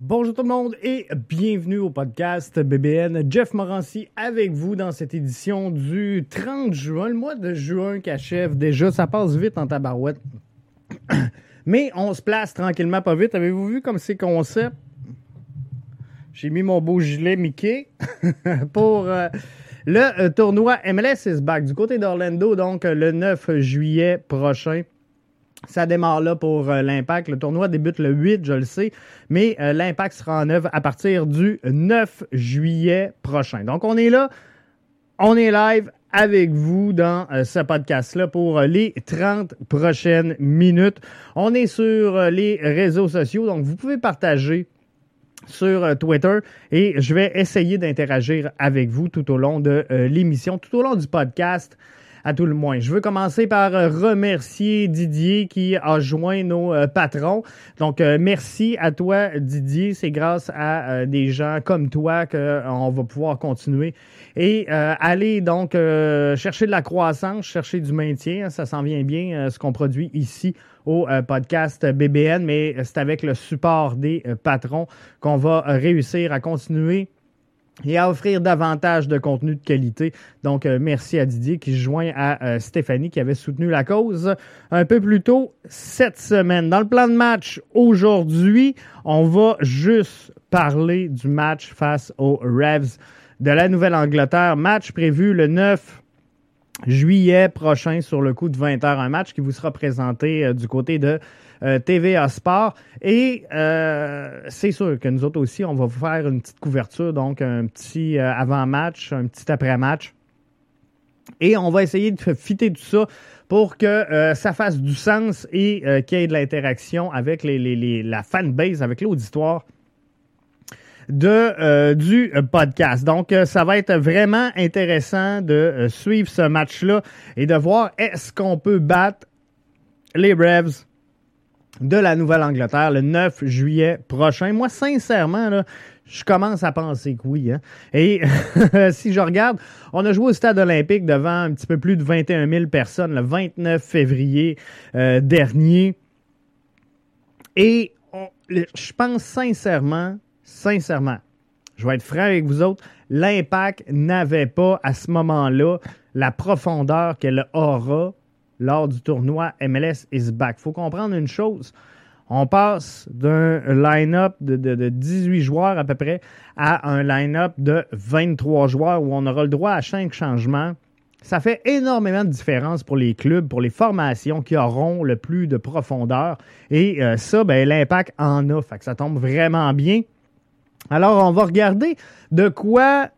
Bonjour tout le monde et bienvenue au podcast BBN. Jeff Morancy avec vous dans cette édition du 30 juin, le mois de juin qui achève déjà. Ça passe vite en tabarouette. Mais on se place tranquillement, pas vite. Avez-vous vu comme c'est concept? J'ai mis mon beau gilet Mickey pour euh, le euh, tournoi MLS is back du côté d'Orlando, donc euh, le 9 juillet prochain. Ça démarre là pour euh, l'Impact. Le tournoi débute le 8, je le sais, mais euh, l'Impact sera en œuvre à partir du 9 juillet prochain. Donc, on est là, on est live avec vous dans euh, ce podcast-là pour les 30 prochaines minutes. On est sur les réseaux sociaux, donc vous pouvez partager sur Twitter et je vais essayer d'interagir avec vous tout au long de l'émission, tout au long du podcast à tout le moins. Je veux commencer par euh, remercier Didier qui a joint nos euh, patrons. Donc, euh, merci à toi, Didier. C'est grâce à des gens comme toi qu'on va pouvoir continuer et aller donc chercher de la croissance, chercher du maintien. Ça s'en vient bien, ce qu'on produit ici au podcast BBN, mais c'est avec le support des patrons qu'on va réussir à continuer et à offrir davantage de contenu de qualité. Donc, euh, merci à Didier qui se joint à euh, Stéphanie qui avait soutenu la cause un peu plus tôt cette semaine. Dans le plan de match aujourd'hui, on va juste parler du match face aux Revs de la Nouvelle-Angleterre. Match prévu le 9 juillet prochain sur le coup de 20h. Un match qui vous sera présenté euh, du côté de euh, TVA Sport. Et euh, c'est sûr que nous autres aussi, on va vous faire une petite couverture, donc un petit euh, avant-match, un petit après-match. Et on va essayer de fitter tout ça pour que ça fasse du sens et qu'il y ait de l'interaction avec les, la fanbase, avec l'auditoire de du podcast. Donc, ça va être vraiment intéressant de suivre ce match-là et de voir est-ce qu'on peut battre les Revs de la Nouvelle-Angleterre le 9 juillet prochain. Moi, sincèrement, là, je commence à penser que oui. Hein. Et si je regarde, on a joué au stade olympique devant un petit peu plus de 21 000 personnes le 29 février euh, dernier. Et je pense sincèrement, sincèrement, je vais être franc avec vous autres, l'impact n'avait pas à ce moment-là la profondeur qu'elle aura lors du tournoi MLS is back. faut comprendre une chose. On passe d'un line-up de, de, 18 joueurs à peu près à un line-up de 23 joueurs où on aura le droit à 5 changements. Ça fait énormément de différence pour les clubs, pour les formations qui auront le plus de profondeur. Et euh, ça, ben, l'impact en a. Fait que ça tombe vraiment bien. Alors, on va regarder de quoi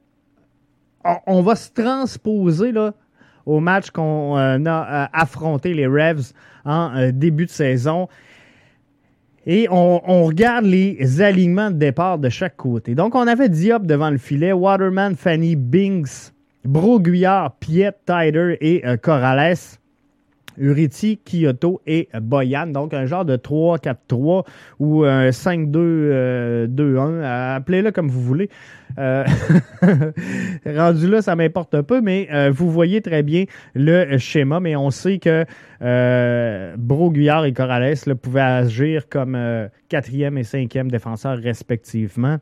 on, on va se transposer là, au match qu'on euh, a euh, affronté les Revs en euh, début de saison. Et on, regarde les alignements de départ de chaque côté. Donc, on avait Diop devant le filet, Waterman, Fanny, Binks, Broguillard, Piet, Tider et Corrales. Uriti, Kyoto et Boyan. Donc, un genre de 3-4-3 ou un 5-2-2-1. Appelez-le comme vous voulez. Euh, rendu là, ça m'importe peu, mais euh, vous voyez très bien le schéma. Mais on sait que euh, Broguillard et Corrales pouvaient agir comme quatrième et cinquième défenseurs respectivement.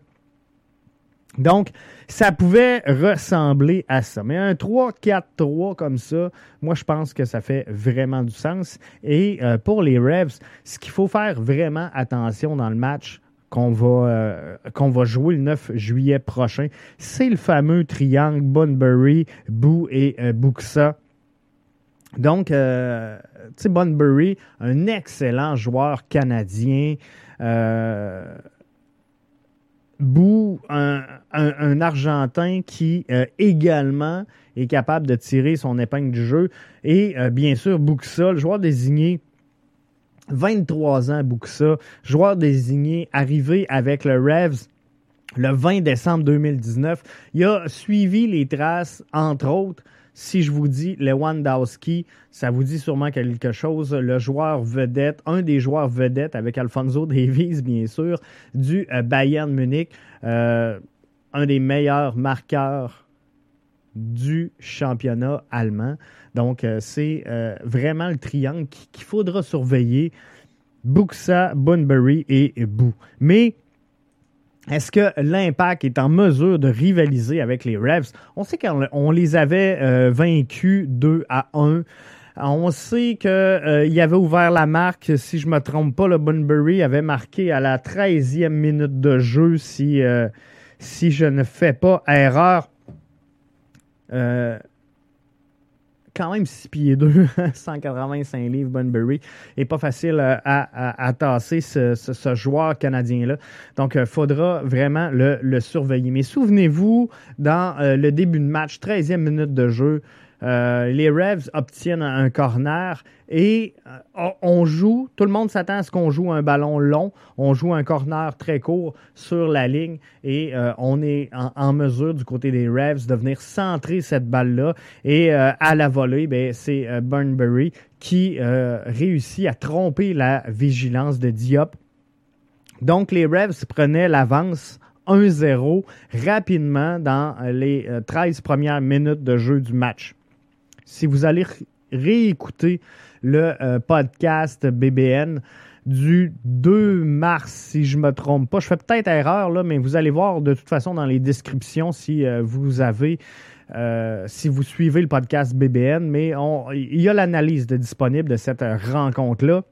Donc, ça pouvait ressembler à ça. Mais un 3-4-3 comme ça, moi, je pense que ça fait vraiment du sens. Et euh, pour les Revs, ce qu'il faut faire vraiment attention dans le match qu'on va, euh, jouer le 9 juillet prochain, c'est le fameux triangle Bunbury, Boo et euh. Donc, tu sais, Bunbury, un excellent joueur canadien. Bou, un, Argentin qui euh, également est capable de tirer son épingle du jeu. Et euh, bien sûr, Buxa, le joueur désigné 23 ans, Buxa, joueur désigné arrivé avec le Revs le 20 décembre 2019. Il a suivi les traces, entre autres, si je vous dis Lewandowski, ça vous dit sûrement quelque chose. Le joueur vedette, un des joueurs vedettes avec Alfonso Davies, bien sûr, du euh, Bayern Munich, euh, un des meilleurs marqueurs du championnat allemand. Donc, euh, c'est vraiment le triangle qu'il faudra surveiller. Buxa, Bunbury et Bou. Mais est-ce que l'Impact est en mesure de rivaliser avec les Revs? On sait qu'on les avait euh, vaincus 2 à 1. On sait qu'il euh, avait ouvert la marque, si je me trompe pas, le Bunbury avait marqué à la 13e minute de jeu, si, euh, si je ne fais pas erreur quand même 6 pieds 2, 185 livres Bunbury. Et pas facile euh, à, tasser ce, joueur canadien-là. Donc, il euh, faudra vraiment le, surveiller. Mais souvenez-vous, dans euh, le début de match, 13e minute de jeu, euh, les Revs obtiennent un corner et euh, on joue, tout le monde s'attend à ce qu'on joue un ballon long, on joue un corner très court sur la ligne et euh, on est en, mesure du côté des Revs de venir centrer cette balle-là. Et à la volée, ben, c'est Burnbury qui réussit à tromper la vigilance de Diop. Donc les Revs prenaient l'avance 1-0 rapidement dans les 13 premières minutes de jeu du match si vous allez réécouter le euh, podcast BBN du 2 mars, si je ne me trompe pas. Je fais peut-être erreur, là, mais vous allez voir de toute façon dans les descriptions si euh, vous avez, euh, si vous suivez le podcast BBN, mais il y a l'analyse disponible de cette rencontre-là.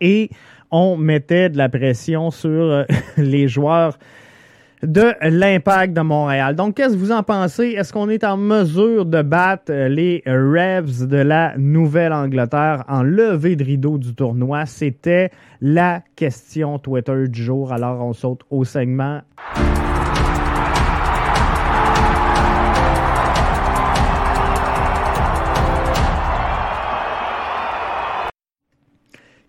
Et on mettait de la pression sur les joueurs de l'impact de Montréal. Donc, qu'est-ce que vous en pensez? Est-ce qu'on est en mesure de battre les Revs de la Nouvelle-Angleterre en levée de rideau du tournoi? C'était la question Twitter du jour. Alors, on saute au segment.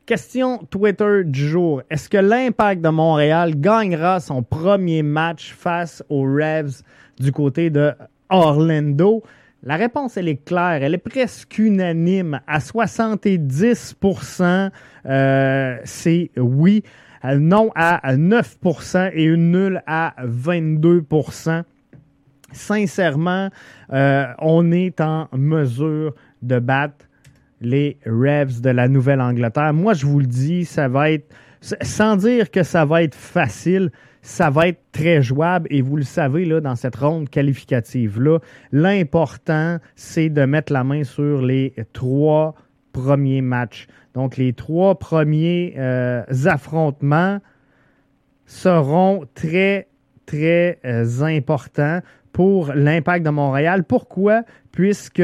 Question Twitter du jour. Est-ce que l'Impact de Montréal gagnera son premier match face aux Revs du côté de Orlando? La réponse, elle est claire. Elle est presque unanime. À 70% euh, c'est oui. Non à 9% et une nulle à 22% Sincèrement, euh, on est en mesure de battre les Revs de la Nouvelle-Angleterre. Moi, je vous le dis, ça va être, sans dire que ça va être facile, ça va être très jouable et vous le savez, là, dans cette ronde qualificative-là, l'important, c'est de mettre la main sur les trois premiers matchs. Donc, les trois premiers euh, affrontements seront très, très euh, importants pour l'impact de Montréal. Pourquoi? Puisque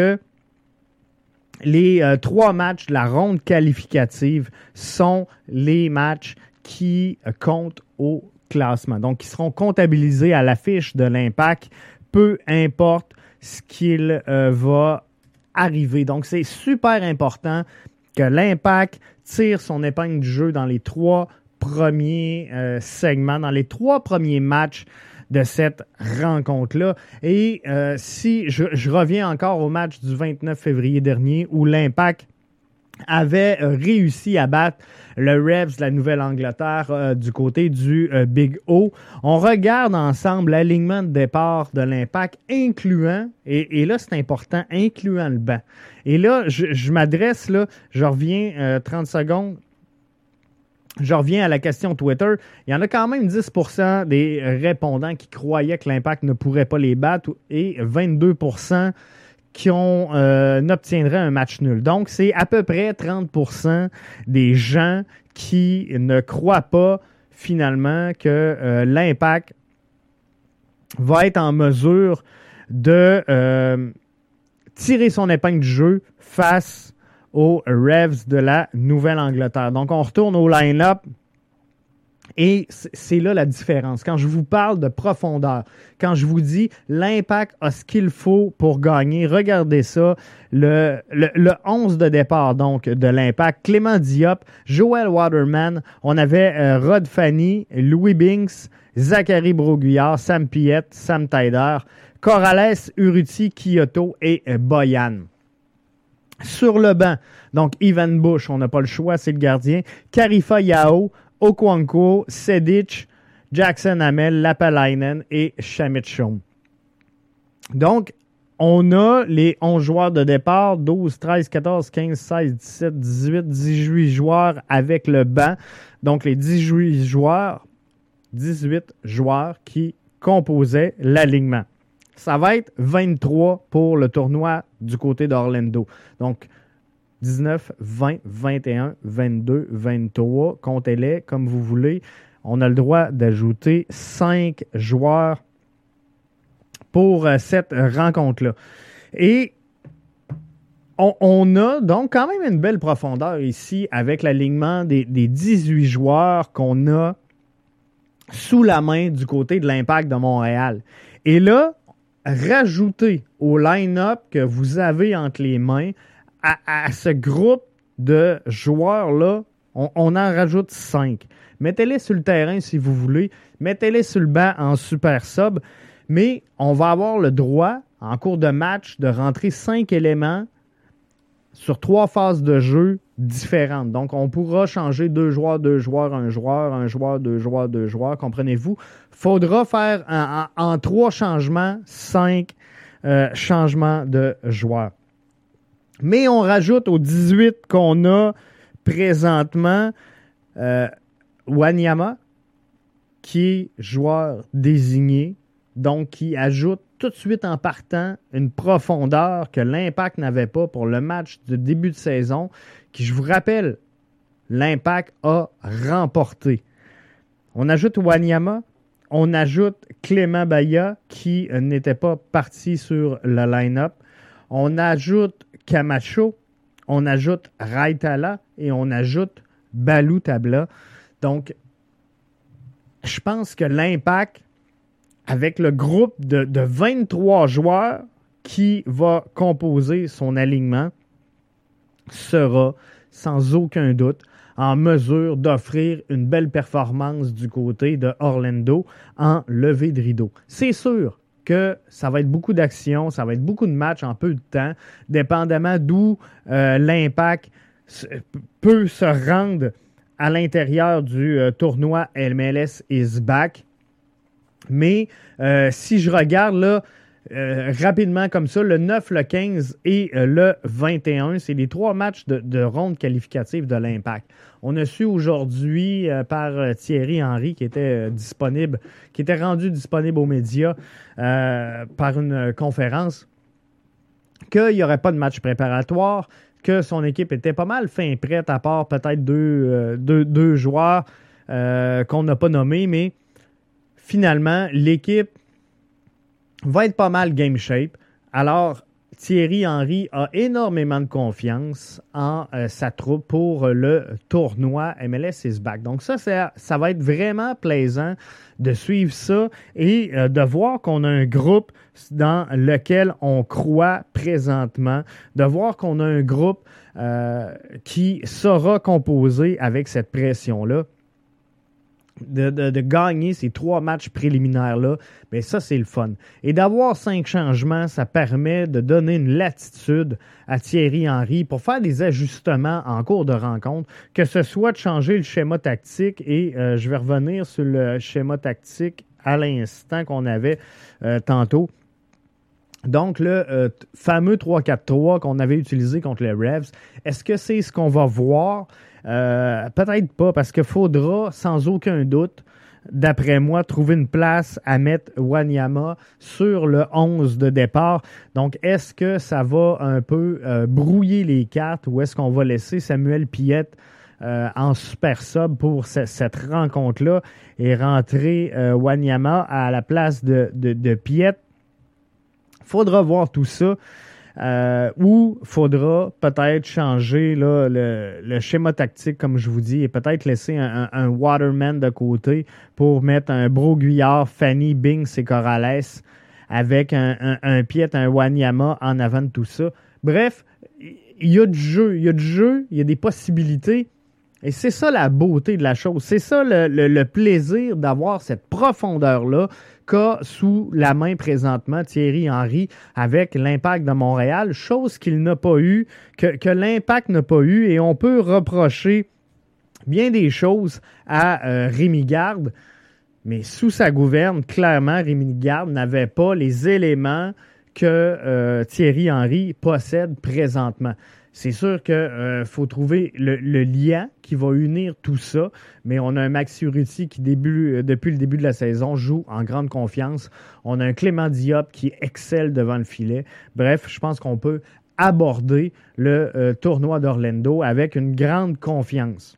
les euh, trois matchs de la ronde qualificative sont les matchs qui euh, comptent au classement. Donc, qui seront comptabilisés à l'affiche de l'impact, peu importe ce qu'il euh, va arriver. Donc, c'est super important que l'impact tire son épingle du jeu dans les trois premiers segments, dans les trois premiers matchs de cette rencontre-là. Et euh, si je, reviens encore au match du 29 février dernier où l'Impact avait euh, réussi à battre le Revs de la Nouvelle-Angleterre euh, du côté du Big O. On regarde ensemble l'alignement de départ de l'impact, incluant, et, là c'est important, incluant le banc. Et là, je, je m'adresse, là, je reviens 30 secondes je reviens à la question Twitter. Il y en a quand même 10% des répondants qui croyaient que l'impact ne pourrait pas les battre et 22% qui ont, euh, n'obtiendraient un match nul. Donc, c'est à peu près 30% des gens qui ne croient pas finalement que euh, l'impact va être en mesure de euh, tirer son épingle du jeu face aux Revs de la Nouvelle-Angleterre. Donc, on retourne au line-up. Et c'est là la différence. Quand je vous parle de profondeur, quand je vous dis l'impact a ce qu'il faut pour gagner, regardez ça. Le, le, 11 de départ, donc, de l'impact, Clément Diop, Joel Waterman, on avait euh, Rod Fanny, Louis Binks, Zachary Broguillard, Sam Piette, Sam Taider, Corrales, Uruti, Kyoto et euh, Boyan. Sur le banc, donc Ivan Bush, on n'a pas le choix, c'est le gardien. Karifa Yao, Okwanko, Sedic, Jackson Hamel, Lapalainen et Shamit Shom. Donc, on a les 11 joueurs de départ, 12, 13, 14, 15, 16, 17, 18, 18 joueurs avec le banc. Donc, les 18 joueurs, 18 joueurs qui composaient l'alignement. Ça va être 23 pour le tournoi du côté d'Orlando. Donc, 19, 20, 21, 22, 23, comptez-les comme vous voulez. On a le droit d'ajouter 5 joueurs pour euh, cette rencontre-là. Et on, a donc quand même une belle profondeur ici avec l'alignement des, des 18 joueurs qu'on a sous la main du côté de l'impact de Montréal. Et là, rajouter au line-up que vous avez entre les mains à, ce groupe de joueurs-là, on, en rajoute cinq. Mettez-les sur le terrain si vous voulez. Mettez-les sur le banc en super sub. Mais on va avoir le droit, en cours de match, de rentrer cinq éléments sur trois phases de jeu différentes. Donc, on pourra changer deux joueurs, deux joueurs, un joueur, un joueur, deux joueurs, deux joueurs. Comprenez-vous? Faudra faire en, trois changements, cinq euh, changements de joueurs. Mais on rajoute aux 18 qu'on a présentement euh, Wanyama, qui est joueur désigné, donc qui ajoute tout de suite en partant une profondeur que l'Impact n'avait pas pour le match de début de saison, qui, je vous rappelle, l'Impact a remporté. On ajoute Wanyama, on ajoute Clément Baya, qui n'était pas parti sur le line-up. On ajoute Camacho, on ajoute Raitala et on ajoute Balou Tabla. Donc, je pense que l'impact avec le groupe de, de, 23 joueurs qui va composer son alignement sera sans aucun doute en mesure d'offrir une belle performance du côté de Orlando en levée de rideau. C'est sûr que ça va être beaucoup d'action, ça va être beaucoup de matchs en peu de temps, dépendamment d'où euh, l'impact peut se rendre à l'intérieur du euh, tournoi MLS is back. Mais euh, si je regarde là, euh, rapidement comme ça, le 9, le 15 et euh, le 21. C'est les trois matchs de, ronde qualificative de l'Impact. On a su aujourd'hui par Thierry Henry qui était disponible, qui était rendu disponible aux médias par une conférence, qu'il n'y aurait pas de match préparatoire, que son équipe était pas mal fin prête, à part peut-être deux, deux joueurs qu'on n'a pas nommés, mais finalement, l'équipe va être pas mal game shape. Alors, Thierry Henry a énormément de confiance en euh, sa troupe pour le tournoi MLS is back. Donc ça, ça, va être vraiment plaisant de suivre ça et euh, de voir qu'on a un groupe dans lequel on croit présentement, de voir qu'on a un groupe euh, qui sera composé avec cette pression-là de, gagner ces trois matchs préliminaires-là, mais ça, c'est le fun. Et d'avoir cinq changements, ça permet de donner une latitude à Thierry Henry pour faire des ajustements en cours de rencontre, que ce soit de changer le schéma tactique, et euh, je vais revenir sur le schéma tactique à l'instant qu'on avait euh, tantôt. Donc, le euh, fameux 3-4-3 qu'on avait utilisé contre les Revs, est-ce que c'est ce qu'on va voir? Euh, peut-être pas, parce qu'il faudra, sans aucun doute, d'après moi, trouver une place à mettre Wanyama sur le 11 de départ. Donc, est-ce que ça va un peu euh, brouiller les cartes ou est-ce qu'on va laisser Samuel Piette en super sub pour cette rencontre-là et rentrer Wanyama à la place de, de, de Piette? Faudra voir tout ça. Euh, ou faudra peut-être changer le, schéma tactique, comme je vous dis, et peut-être laisser un, Waterman de côté pour mettre un Broguillard, Fanny, Bings et Corrales avec un, un, Piet, un Wanyama en avant de tout ça. Bref, il y a du jeu, il y a du jeu, il y a des possibilités. Et c'est ça la beauté de la chose. C'est ça le plaisir d'avoir cette profondeur-là, sous la main présentement Thierry Henry avec l'impact de Montréal, chose qu'il n'a pas eu, que, l'impact n'a pas eu, et on peut reprocher bien des choses à euh, Garde, mais sous sa gouverne, clairement, Rémi Garde n'avait pas les éléments que euh, Thierry Henry possède présentement. C'est sûr qu'il euh, faut trouver le, lien qui va unir tout ça, mais on a un Max Urruti qui, euh, depuis le début de la saison, joue en grande confiance. On a un Clément Diop qui excelle devant le filet. Bref, je pense qu'on peut aborder le euh, tournoi d'Orlando avec une grande confiance.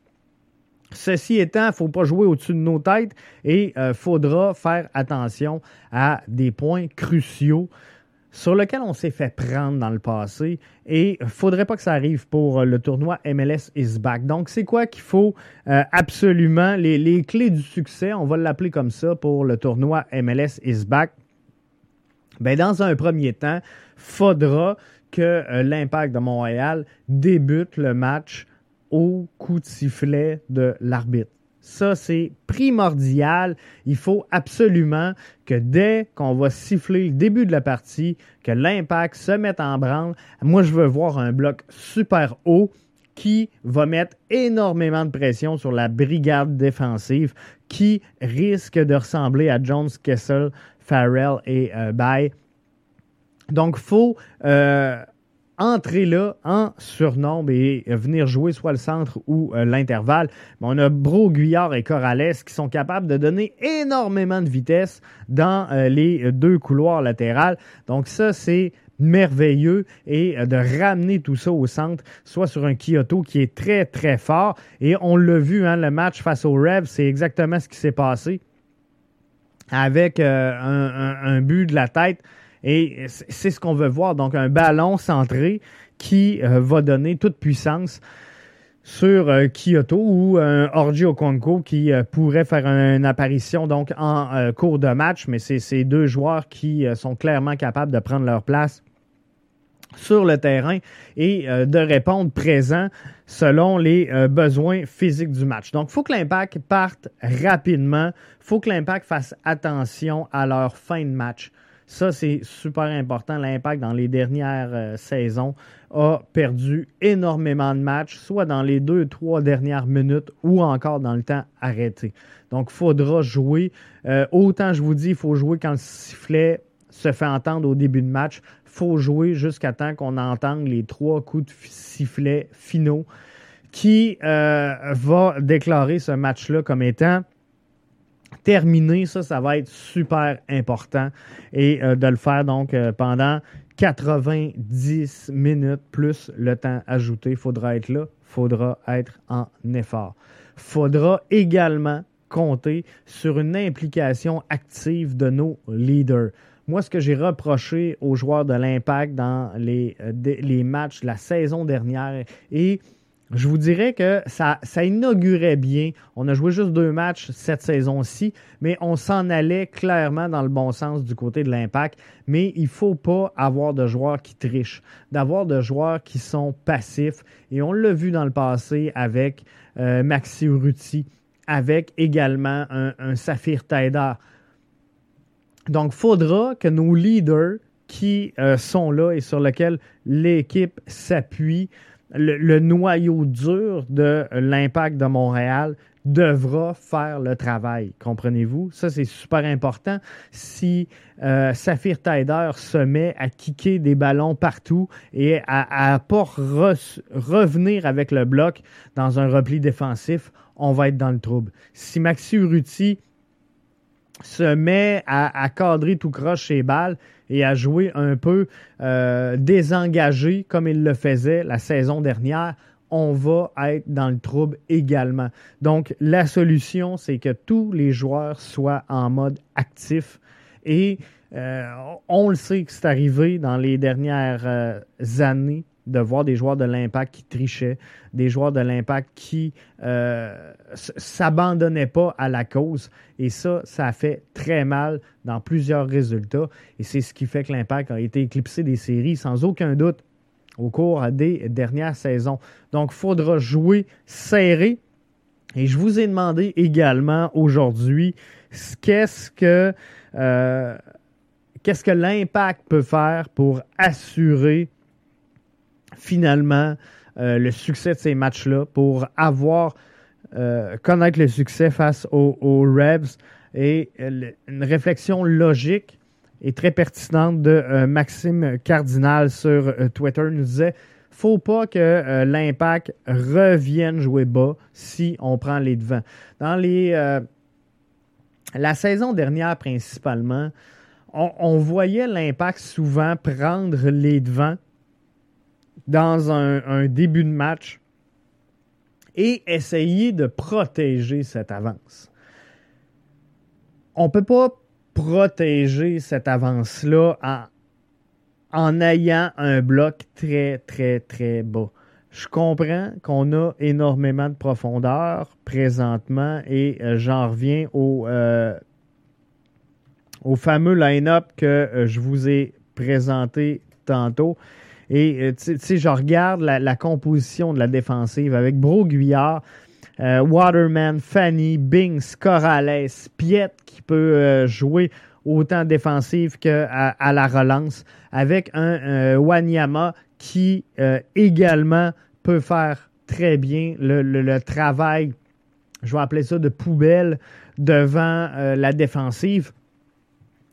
Ceci étant, il ne faut pas jouer au-dessus de nos têtes et il faudra faire attention à des points cruciaux sur lequel on s'est fait prendre dans le passé et faudrait pas que ça arrive pour euh, le tournoi MLS is back. Donc c'est quoi qu'il faut euh, absolument les, clés du succès, on va l'appeler comme ça pour le tournoi MLS is back? Ben dans un premier temps, faudra que euh, l'Impact de Montréal débute le match au coup de sifflet de l'arbitre. Ça, c'est primordial. Il faut absolument que dès qu'on va siffler le début de la partie, que l'impact se mette en branle. Moi, je veux voir un bloc super haut qui va mettre énormément de pression sur la brigade défensive qui risque de ressembler à Jones, Kessel, Farrell et euh, Bay. Donc, il faut euh, entrer là en surnombre et venir jouer soit le centre ou euh, l'intervalle. On a Bro, Guyard et Corrales qui sont capables de donner énormément de vitesse dans euh, les deux couloirs latérales. Donc ça, c'est merveilleux et euh, de ramener tout ça au centre, soit sur un Kyoto qui est très, très fort. Et on l'a vu, hein, le match face au Rev, c'est exactement ce qui s'est passé avec un, but de la tête et c'est ce qu'on veut voir. Donc, un ballon centré qui euh, va donner toute puissance sur euh, Kyoto ou un Orji Okonko qui euh, pourrait faire une apparition donc en cours de match, mais c'est ces deux joueurs qui sont clairement capables de prendre leur place sur le terrain et de répondre présent selon les besoins physiques du match. Donc, il faut que l'impact parte rapidement. Il faut que l'impact fasse attention à leur fin de match. Ça, c'est super important. L'impact dans les dernières euh, saisons a perdu énormément de matchs, soit dans les deux, trois dernières minutes ou encore dans le temps arrêté. Donc, il faudra jouer. Euh, autant je vous dis, il faut jouer quand le sifflet se fait entendre au début de match. Il faut jouer jusqu'à temps qu'on entende les trois coups de sifflet finaux qui euh, va déclarer ce match-là comme étant terminé. Ça, ça va être super important. Et euh, de le faire donc euh, pendant 90 minutes plus le temps ajouté. Il faudra être là, faudra être en effort. Faudra également compter sur une implication active de nos leaders. Moi, ce que j'ai reproché aux joueurs de l'Impact dans les, euh, les matchs la saison dernière et je vous dirais que ça, inaugurait bien. On a joué juste deux matchs cette saison-ci, mais on s'en allait clairement dans le bon sens du côté de l'impact. Mais il ne faut pas avoir de joueurs qui trichent, d'avoir de joueurs qui sont passifs. Et on l'a vu dans le passé avec euh, Maxi Urruti, avec également un, un Saphir Taïda. Donc, il faudra que nos leaders qui euh, sont là et sur lesquels l'équipe s'appuie le, noyau dur de l'impact de Montréal devra faire le travail. Comprenez-vous? Ça, c'est super important. Si euh, Saphir Taider se met à kicker des ballons partout et à ne pas revenir avec le bloc dans un repli défensif, on va être dans le trouble. Si Maxi Urruti se met à, cadrer tout croche ses balles et à jouer un peu euh, désengagé comme il le faisait la saison dernière, on va être dans le trouble également. Donc, la solution, c'est que tous les joueurs soient en mode actif. Et euh, on le sait que c'est arrivé dans les dernières euh, années de voir des joueurs de l'impact qui trichaient, des joueurs de l'impact qui euh, s'abandonnaient pas à la cause. Et ça, ça fait très mal dans plusieurs résultats. Et c'est ce qui fait que l'impact a été éclipsé des séries sans aucun doute au cours des dernières saisons. Donc, il faudra jouer serré. Et je vous ai demandé également aujourd'hui que euh, qu'est-ce que l'impact peut faire pour assurer finalement euh, le succès de ces matchs-là, pour avoir euh, connaître le succès face aux, Rebs et une réflexion logique et très pertinente de euh, Maxime Cardinal sur euh, Twitter nous disait faut pas que euh, l'impact revienne jouer bas si on prend les devants. Dans les la saison dernière principalement, on, voyait l'impact souvent prendre les devants dans un, début de match et essayer de protéger cette avance. On peut pas protéger cette avance-là en, ayant un bloc très, très, très bas. Je comprends qu'on a énormément de profondeur présentement et euh, j'en reviens au, euh, au fameux line-up que euh, je vous ai présenté tantôt. Et tu sais, je regarde la, composition de la défensive avec Bro Guyard, euh, Waterman, Fanny, Bings, Corrales, Piet qui peut euh, jouer autant défensif qu'à la relance, avec un euh, Wanyama qui également peut faire très bien le, travail, je vais appeler ça de poubelle, devant la défensive.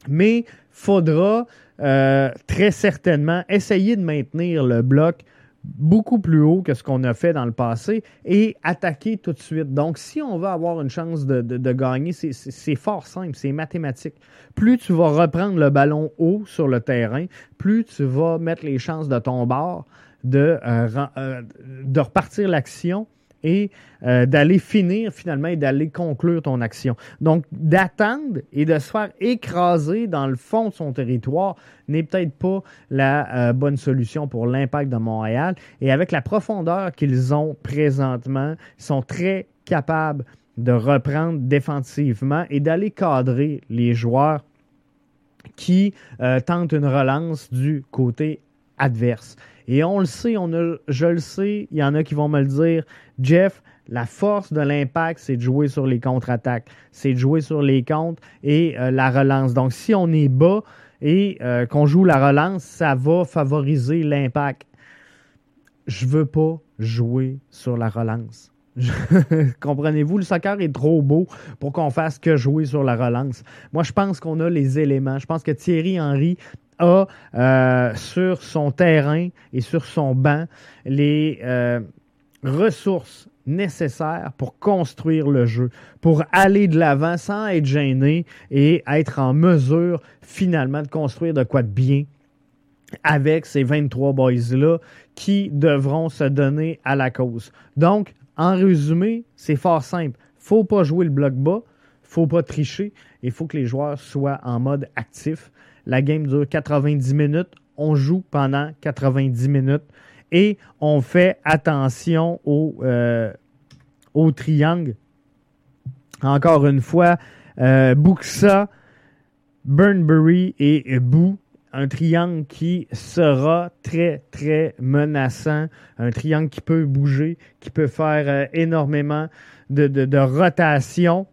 Mais faudra très certainement essayer de maintenir le bloc beaucoup plus haut que ce qu'on a fait dans le passé et attaquer tout de suite. Donc, si on veut avoir une chance de, gagner, c'est fort simple, c'est mathématique. Plus tu vas reprendre le ballon haut sur le terrain, plus tu vas mettre les chances de ton bord de, euh, euh, de repartir l'action et euh, d'aller finir finalement et d'aller conclure ton action. Donc, d'attendre et de se faire écraser dans le fond de son territoire n'est peut-être pas la euh, bonne solution pour l'impact de Montréal. Et avec la profondeur qu'ils ont présentement, ils sont très capables de reprendre défensivement et d'aller cadrer les joueurs qui euh, tentent une relance du côté adverse. Et on le sait, je le sais, il y en a qui vont me le dire. Jeff, la force de l'impact, c'est de jouer sur les contre-attaques, c'est de jouer sur les comptes et euh, la relance. Donc, si on est bas et euh, qu'on joue la relance, ça va favoriser l'impact. Je veux pas jouer sur la relance. Comprenez-vous, le soccer est trop beau pour qu'on fasse que jouer sur la relance. Moi, je pense qu'on a les éléments. Je pense que Thierry Henry a euh, sur son terrain et sur son banc les euh, ressources nécessaires pour construire le jeu, pour aller de l'avant sans être gêné et être en mesure finalement de construire de quoi de bien avec ces 23 boys-là qui devront se donner à la cause. Donc, en résumé, c'est fort simple. faut pas jouer le bloc bas, faut pas tricher, il faut que les joueurs soient en mode actif. La game dure 90 minutes. On joue pendant 90 minutes et on fait attention au, euh, au triangle. Encore une fois, euh, Buxa, Burnbury et Boo. Un triangle qui sera très, très menaçant. Un triangle qui peut bouger, qui peut faire euh, énormément de, de, rotation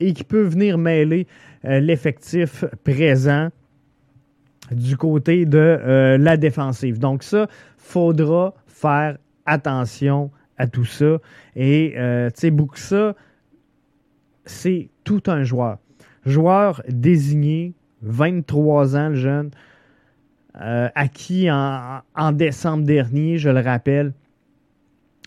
et qui peut venir mêler l'effectif présent du côté de euh, la défensive. Donc ça, faudra faire attention à tout ça. Et, euh, tu sais, c'est tout un joueur. Joueur désigné, 23 ans, le jeune, euh, acquis en, décembre dernier, je le rappelle.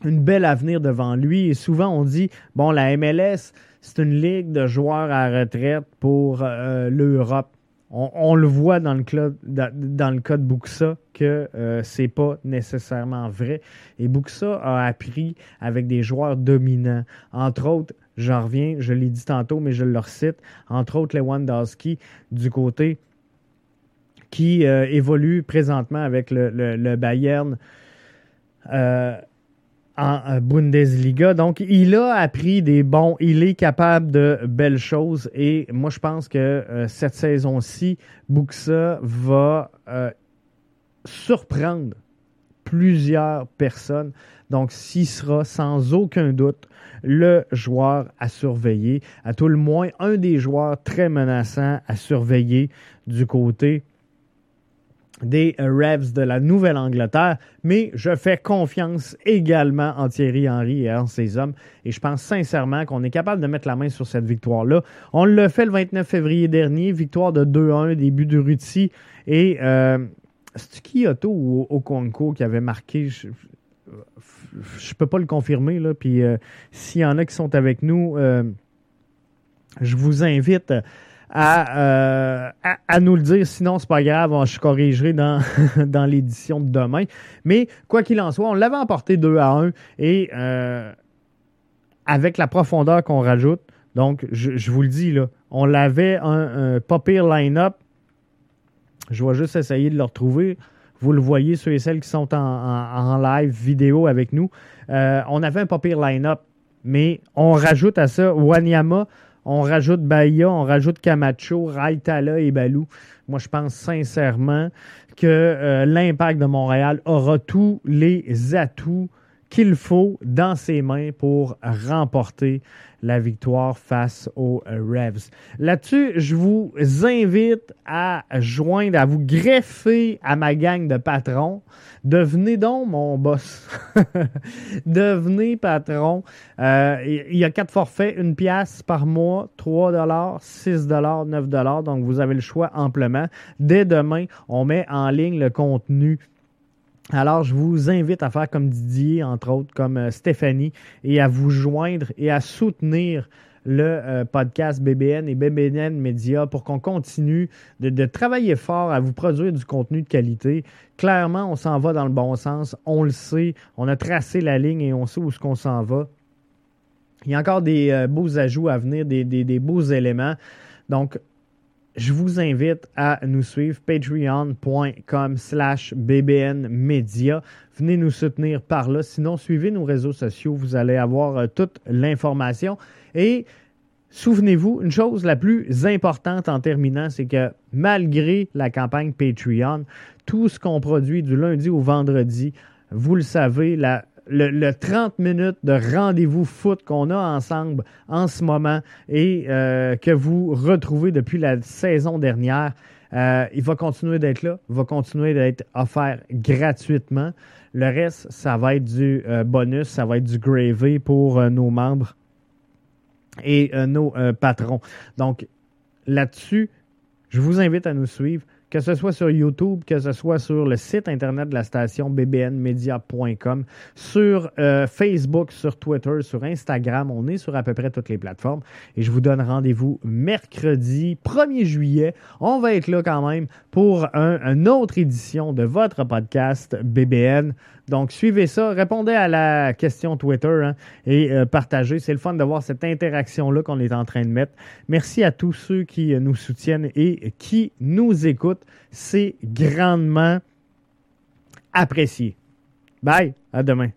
Une belle avenir devant lui. Et souvent, on dit, bon, la MLS, c'est une ligue de joueurs à retraite pour euh, l'Europe. On, le voit dans le, club, dans, cas de Buxa que euh, c'est pas nécessairement vrai. Et Buxa a appris avec des joueurs dominants. Entre autres, j'en reviens, je l'ai dit tantôt, mais je le recite. Entre autres, Lewandowski du côté qui euh, évolue présentement avec le, Bayern. En Bundesliga. Donc, il a appris des bons, il est capable de belles choses et moi, je pense que euh, cette saison-ci, Buxa va euh, surprendre plusieurs personnes. Donc, s'il sera sans aucun doute le joueur à surveiller, à tout le moins un des joueurs très menaçants à surveiller du côté des Revs de la Nouvelle-Angleterre, mais je fais confiance également en Thierry Henry et en ses hommes, et je pense sincèrement qu'on est capable de mettre la main sur cette victoire-là. On l'a fait le 29 février dernier, victoire de 2-1, début de Ruti, et euh, c'est Kyoto ou Okonko qui avait marqué, je, ne peux pas le confirmer, là, puis euh, s'il y en a qui sont avec nous, euh, je vous invite euh, à, à, nous le dire. Sinon, c'est pas grave, je corrigerai dans, l'édition de demain. Mais quoi qu'il en soit, on l'avait emporté 2 à 1 et euh, avec la profondeur qu'on rajoute, donc je, vous le dis, là, on l'avait un, pas pire line-up. Je vais juste essayer de le retrouver. Vous le voyez, ceux et celles qui sont en, live vidéo avec nous. Euh, on avait un pas line-up, mais on rajoute à ça Wanyama, on rajoute Bahia, on rajoute Camacho, Raitala et Balou. Moi, je pense sincèrement que euh, l'impact de Montréal aura tous les atouts qu'il faut dans ses mains pour remporter la victoire face aux Revs. Là-dessus, je vous invite à joindre, à vous greffer à ma gang de patrons. Devenez donc mon boss. Devenez patron. Euh, il y a quatre forfaits, une pièce par mois, 3 dollars, 6 dollars, 9 dollars. Donc, vous avez le choix amplement. Dès demain, on met en ligne le contenu alors, je vous invite à faire comme Didier, entre autres, comme euh, Stéphanie, et à vous joindre et à soutenir le euh, podcast BBN et BBN Media pour qu'on continue de, travailler fort à vous produire du contenu de qualité. Clairement, on s'en va dans le bon sens, on le sait, on a tracé la ligne et on sait où est-ce qu'on s'en va. Il y a encore des euh, beaux ajouts à venir, des, des beaux éléments. Donc, je vous invite à nous suivre patreon.com slash bbnmedia. Venez nous soutenir par là. Sinon, suivez nos réseaux sociaux. Vous allez avoir euh, toute l'information. Et souvenez-vous, une chose la plus importante en terminant, c'est que malgré la campagne Patreon, tout ce qu'on produit du lundi au vendredi, vous le savez, la le, 30 minutes de rendez-vous foot qu'on a ensemble en ce moment et euh, que vous retrouvez depuis la saison dernière, euh, il va continuer d'être là, va continuer d'être offert gratuitement. Le reste, ça va être du euh, bonus, ça va être du gravy pour nos membres et nos patrons. Donc, là-dessus, je vous invite à nous suivre que ce soit sur YouTube, que ce soit sur le site internet de la station bbnmedia.com, sur euh, Facebook, sur Twitter, sur Instagram. On est sur à peu près toutes les plateformes. Et je vous donne rendez-vous mercredi 1er juillet. On va être là quand même pour une autre édition de votre podcast BBN. Donc, suivez ça, répondez à la question Twitter hein, et euh, partagez. C'est le fun de voir cette interaction-là qu'on est en train de mettre. Merci à tous ceux qui euh, nous soutiennent et qui nous écoutent. C'est grandement apprécié. Bye, à demain.